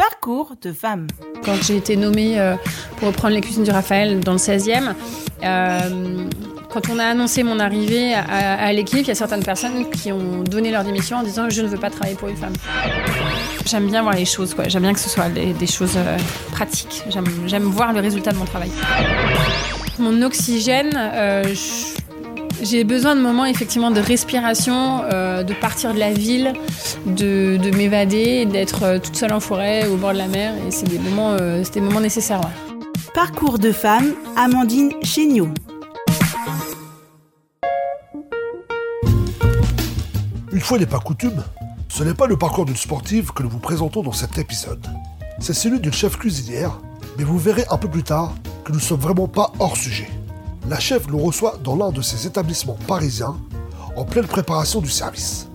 Parcours de femme. Quand j'ai été nommée euh, pour reprendre les cuisines du Raphaël dans le 16e, euh, quand on a annoncé mon arrivée à, l'équipe, il y a certaines personnes qui ont donné leur démission en disant je ne veux pas travailler pour une femme. J'aime bien voir les choses, quoi. J'aime bien que ce soit des, choses euh, pratiques. J'aime- voir le résultat de mon travail. Mon oxygène, je- j'ai besoin de moments effectivement de respiration, euh, de partir de la ville, de, de m'évader, d'être euh, toute seule en forêt, au bord de la mer. Et c'est des moments, euh, c'est des moments nécessaires. ouais. Parcours de femme, Amandine Chéniaud. Une fois n'est pas coutume, ce n'est pas le parcours d'une sportive que nous vous présentons dans cet épisode. C'est celui d'une chef cuisinière, mais vous verrez un peu plus tard que nous ne sommes vraiment pas hors sujet. La chef nous reçoit dans l'un de ses établissements parisiens, en pleine préparation du service.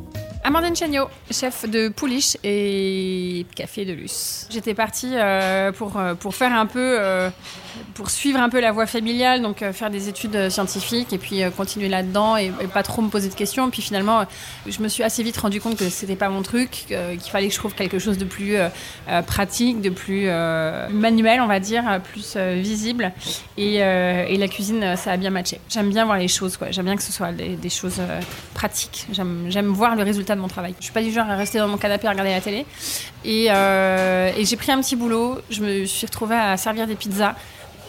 Amandine Chagnot, chef de Pouliche et Café de Luce. J'étais partie euh, pour, euh, pour faire un peu, euh, pour suivre un peu la voie familiale, donc faire des études scientifiques et puis continuer là-dedans et, pas trop me poser de questions. Puis finalement, je me suis assez vite rendu compte que c'était pas mon truc, qu'il fallait que je trouve quelque chose de plus pratique, de plus manuel, on va dire, plus visible. Et, la cuisine, ça a bien matché. J'aime bien voir les choses, quoi. J'aime bien que ce soit des choses pratiques. J'aime voir le résultat de mon travail. Je suis pas du genre à rester dans mon canapé à regarder la télé. Et, euh, j'ai pris un petit boulot. Je me suis retrouvée à servir des pizzas.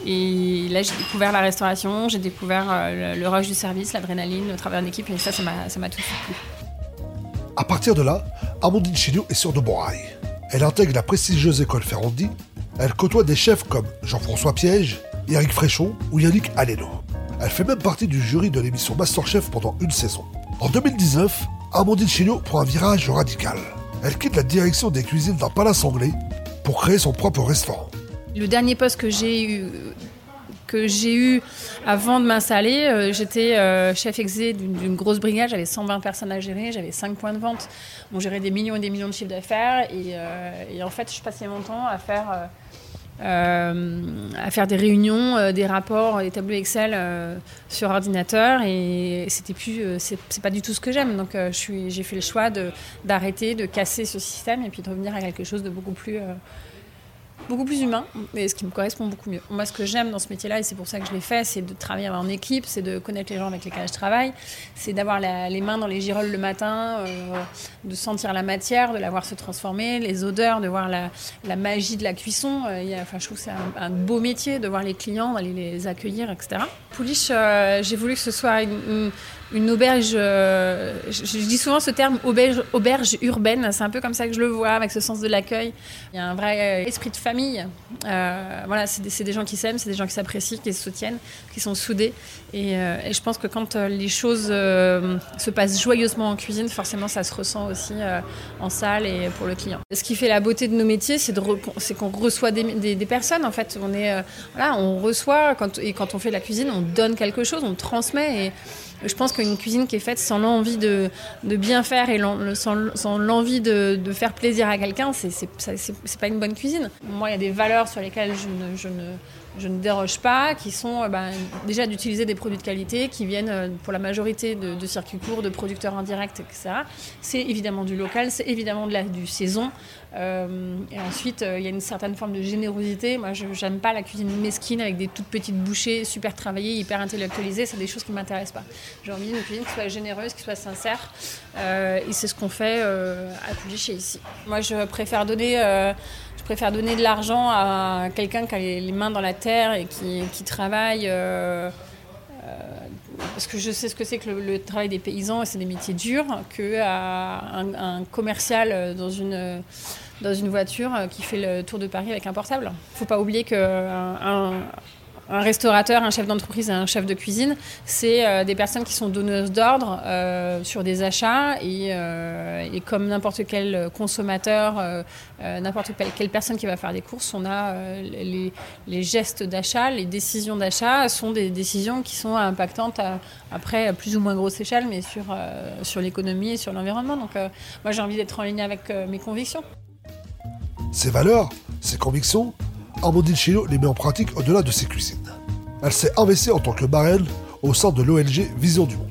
Et là, j'ai découvert la restauration, j'ai découvert euh, le, rush du service, l'adrénaline, le travail en équipe. Et ça, ça m'a tout de suite plu. À partir de là, Amandine Chéniaud est sur de bons rails. Elle intègre la prestigieuse école Ferrandi. Elle côtoie des chefs comme Jean-François Piège, Eric Fréchon ou Yannick Aleno. Elle fait même partie du jury de l'émission Masterchef pendant une saison. En 2019, Amandine Chéniaud prend un virage radical. Elle quitte la direction des cuisines d'un palace anglais pour créer son propre restaurant. Le dernier poste que j'ai eu, avant de m'installer, euh, j'étais euh, chef exé d'une grosse brigade. J'avais 120 personnes à gérer, j'avais 5 points de vente. On gérait des millions et des millions de chiffres d'affaires. Et, euh, en fait, je passais mon temps à faire, à faire des réunions, euh, des rapports, des tableaux Excel euh, sur ordinateur. Et c'était plus, euh, c'est pas du tout ce que j'aime. Donc, euh, j'ai fait le choix d'arrêter, de, casser ce système et puis de revenir à quelque chose de beaucoup plus. Beaucoup plus humain, et ce qui me correspond beaucoup mieux. Moi, ce que j'aime dans ce métier-là, et c'est pour ça que je l'ai fait, c'est de travailler en équipe, c'est de connaître les gens avec lesquels je travaille, c'est d'avoir les mains dans les girolles le matin, euh, de sentir la matière, de la voir se transformer, les odeurs, de voir la, magie de la cuisson. Euh, enfin, je trouve que c'est un, beau métier de voir les clients, d'aller les accueillir, etc. Pouliche, euh, j'ai voulu que ce soit une- une auberge, euh, je, dis souvent ce terme auberge, auberge urbaine, c'est un peu comme ça que je le vois, avec ce sens de l'accueil. Il y a un vrai euh, esprit de famille. Euh, voilà, c'est des, des gens qui s'aiment, c'est des gens qui s'apprécient, qui se soutiennent, qui sont soudés. Et, je pense que quand les choses se passent joyeusement en cuisine, forcément ça se ressent aussi en salle et pour le client. Ce qui fait la beauté de nos métiers, c'est qu'on reçoit des, des- personnes. En fait, on est, voilà, on reçoit quand, et quand on fait de la cuisine, on donne quelque chose, on transmet. Et, je pense qu'une cuisine qui est faite sans l'envie de, bien faire et sans, l'envie de, faire plaisir à quelqu'un, c'est pas une bonne cuisine. Moi, il y a des valeurs sur lesquelles je ne, je ne déroge pas, qui sont euh, ben, déjà d'utiliser des produits de qualité qui viennent euh, pour la majorité de, circuits courts, de producteurs indirects, etc. C'est évidemment du local, c'est évidemment du saison. Euh, et ensuite, il y a une certaine forme de générosité. Moi, je n'aime pas la cuisine mesquine avec des toutes petites bouchées super travaillées, hyper intellectualisées. C'est des choses qui ne m'intéressent pas. J'ai envie d'une cuisine qui soit généreuse, qui soit sincère. Euh, et c'est ce qu'on fait euh, à Pulichet ici. Moi, je préfère donner. euh, je préfère donner de l'argent à quelqu'un qui a les mains dans la terre et qui, qui travaille euh, parce que je sais ce que c'est que le, travail des paysans et c'est des métiers durs, que à un, commercial dans une, dans une voiture qui fait le tour de Paris avec un portable. Il ne faut pas oublier qu'un un, restaurateur, un chef d'entreprise et un chef de cuisine, c'est euh, des personnes qui sont donneuses d'ordre euh, sur des achats et, euh, et comme n'importe quel consommateur, n'importe quelle, personne qui va faire des courses, on a les, gestes d'achat, les décisions d'achat sont des décisions qui sont impactantes à, après à plus ou moins grosse échelle, mais sur, sur l'économie et sur l'environnement. Donc moi j'ai envie d'être en ligne avec mes convictions. Ses valeurs, ses convictions, Chéniaud les met en pratique au-delà de ses cuisines. Elle s'est investie en tant que marraine au sein de l'ONG Vision du Monde.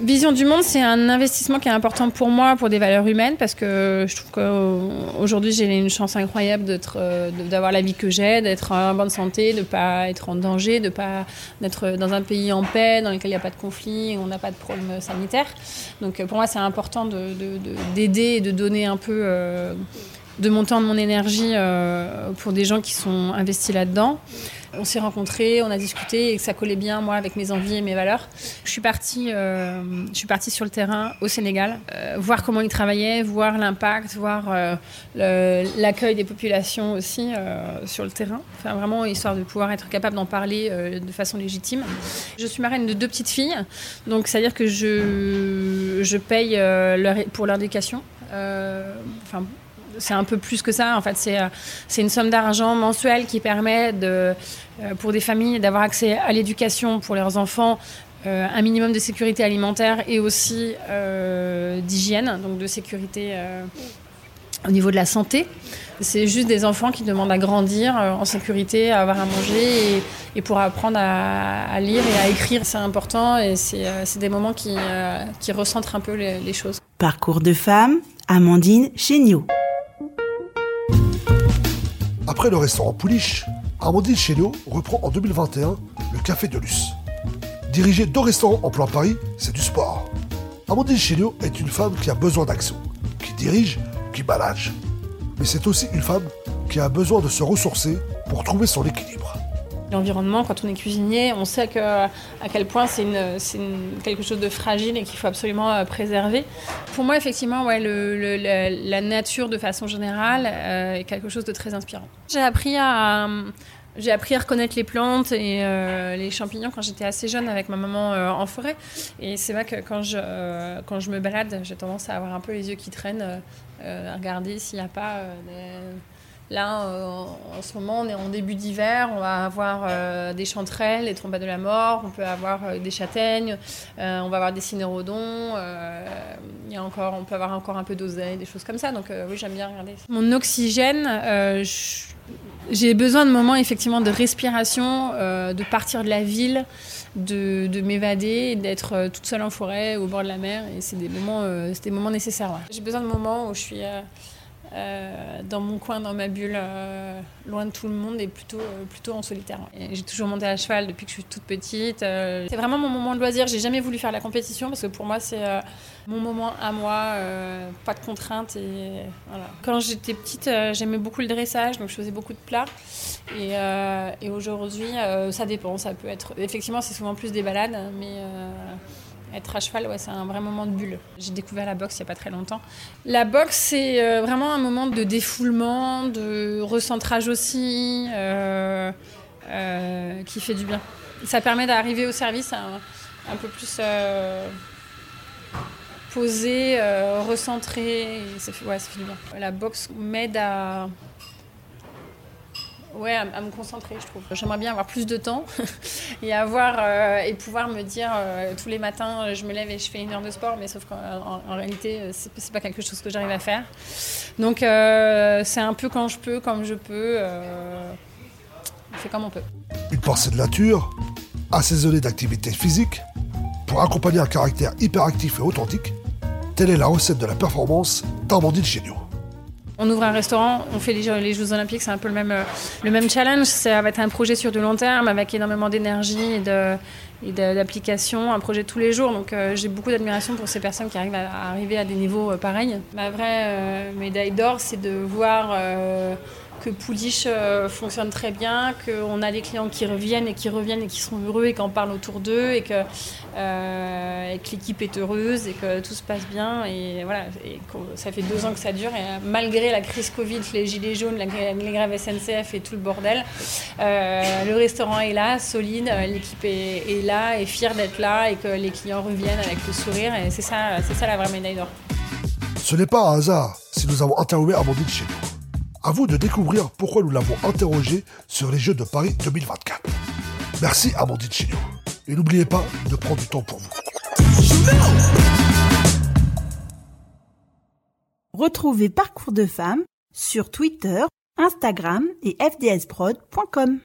Vision du monde, c'est un investissement qui est important pour moi, pour des valeurs humaines, parce que je trouve qu'aujourd'hui j'ai une chance incroyable euh, d'avoir la vie que j'ai, d'être en bonne santé, de ne pas être en danger, de pas d'être dans un pays en paix, dans lequel il n'y a pas de conflit, on n'a pas de problème sanitaire. Donc pour moi, c'est important de, d'aider et de donner un peu euh, de mon temps, de mon énergie euh, pour des gens qui sont investis là-dedans. On s'est rencontrés, on a discuté et ça collait bien moi avec mes envies et mes valeurs. Je suis partie, euh, je suis partie sur le terrain au Sénégal, euh, voir comment ils travaillaient, voir l'impact, voir l'accueil des populations aussi sur le terrain. Enfin vraiment histoire de pouvoir être capable d'en parler de façon légitime. Je suis marraine de deux petites filles, donc c'est à dire que je je paye leur, pour leur éducation. Enfin c'est un peu plus que ça. En fait, c'est, euh, une somme d'argent mensuelle qui permet de, euh, pour des familles d'avoir accès à l'éducation pour leurs enfants, euh, un minimum de sécurité alimentaire et aussi d'hygiène, donc de sécurité au niveau de la santé. C'est juste des enfants qui demandent à grandir en sécurité, à avoir à manger et, pour apprendre à, lire et à écrire. C'est important et c'est, des moments qui, recentrent un peu les, les choses. Parcours de femme, Amandine Chéniaud. Après le restaurant Pouliche, Amandine Chéniaud reprend en 2021 le Café de Luce. Diriger deux restaurants en plein Paris, c'est du sport. Amandine Chéniaud est une femme qui a besoin d'action, qui dirige, qui balage. Mais c'est aussi une femme qui a besoin de se ressourcer pour trouver son équilibre. L'environnement, quand on est cuisinier, on sait que, à quel point c'est quelque chose de fragile et qu'il faut absolument euh, préserver. Pour moi, effectivement, ouais, le, la, nature, de façon générale, euh, est quelque chose de très inspirant. J'ai appris à... J'ai appris à reconnaître les plantes et euh, les champignons quand j'étais assez jeune avec ma maman en forêt. Et c'est vrai que quand je, quand je me balade, j'ai tendance à avoir un peu les yeux qui traînent, à regarder s'il n'y a pas Là, euh, en ce moment, on est en début d'hiver, on va avoir euh, des chanterelles, des trompettes de la mort, on peut avoir euh, des châtaignes, on va avoir des cinérodons, il y a encore, on peut avoir encore un peu d'oseille, des choses comme ça. Donc oui, j'aime bien regarder. Mon oxygène, j'ai besoin de moments effectivement de respiration, de partir de la ville, de, m'évader, d'être toute seule en forêt, au bord de la mer. Et c'est des moments, des moments nécessaires. J'ai besoin de moments où je suis euh, dans mon coin, dans ma bulle, euh, loin de tout le monde et plutôt, euh, plutôt en solitaire. J'ai toujours monté à cheval depuis que je suis toute petite. c'est vraiment mon moment de loisir. J'ai jamais voulu faire la compétition parce que pour moi, c'est mon moment à moi, pas de contraintes. Quand j'étais petite, j'aimais beaucoup le dressage, donc je faisais beaucoup de plats. Et, et aujourd'hui, ça dépend. Ça peut être. Effectivement, c'est souvent plus des balades, mais être à cheval, ouais, c'est un vrai moment de bulle. J'ai découvert la boxe il n'y a pas très longtemps. La boxe, c'est euh, vraiment un moment de défoulement, de recentrage aussi, euh, euh, qui fait du bien. Ça permet d'arriver au service un, peu plus posé, recentré. La boxe m'aide à ouais, à, me concentrer, je trouve. J'aimerais bien avoir plus de temps et avoir euh, et pouvoir me dire euh, tous les matins, je me lève et je fais une heure de sport, mais sauf qu'en en, réalité, euh, c'est, c'est pas quelque chose que j'arrive à faire. Donc c'est un peu quand je peux, comme je peux. on fait comme on peut. Une pensée de nature, assaisonnée d'activités physiques, pour accompagner un caractère hyperactif et authentique, telle est la recette de la performance d'Amandine Chéniaud. On ouvre un restaurant, on fait les Jeux, Olympiques, c'est un peu le même, euh, le même challenge. Ça va être un projet sur de long terme avec énormément d'énergie et d'application, un projet tous les jours. Donc euh, j'ai beaucoup d'admiration pour ces personnes qui arrivent à, arriver à des niveaux euh, pareils. Ma vraie médaille d'or, c'est de voir que Pouliche euh, fonctionne très bien, qu'on a des clients qui reviennent et qui reviennent et qui sont heureux et qu'on parle autour d'eux et que, euh, l'équipe est heureuse et que tout se passe bien. Et voilà, et ça fait deux ans que ça dure et euh, malgré la crise Covid, les gilets jaunes, les grèves SNCF et tout le bordel, le restaurant est là, solide, l'équipe est, là, est fière d'être là et que les clients reviennent avec le sourire. Et c'est ça, ça la vraie médaille d'or. Ce n'est pas un hasard si nous avons interviewé Amandine chez nous. À vous de découvrir pourquoi nous l'avons interrogé sur les Jeux de Paris 2024. Merci Amandine Chignon. Et n'oubliez pas de prendre du temps pour vous. Retrouvez Parcours de femmes sur Twitter, Instagram et fdsprod.com.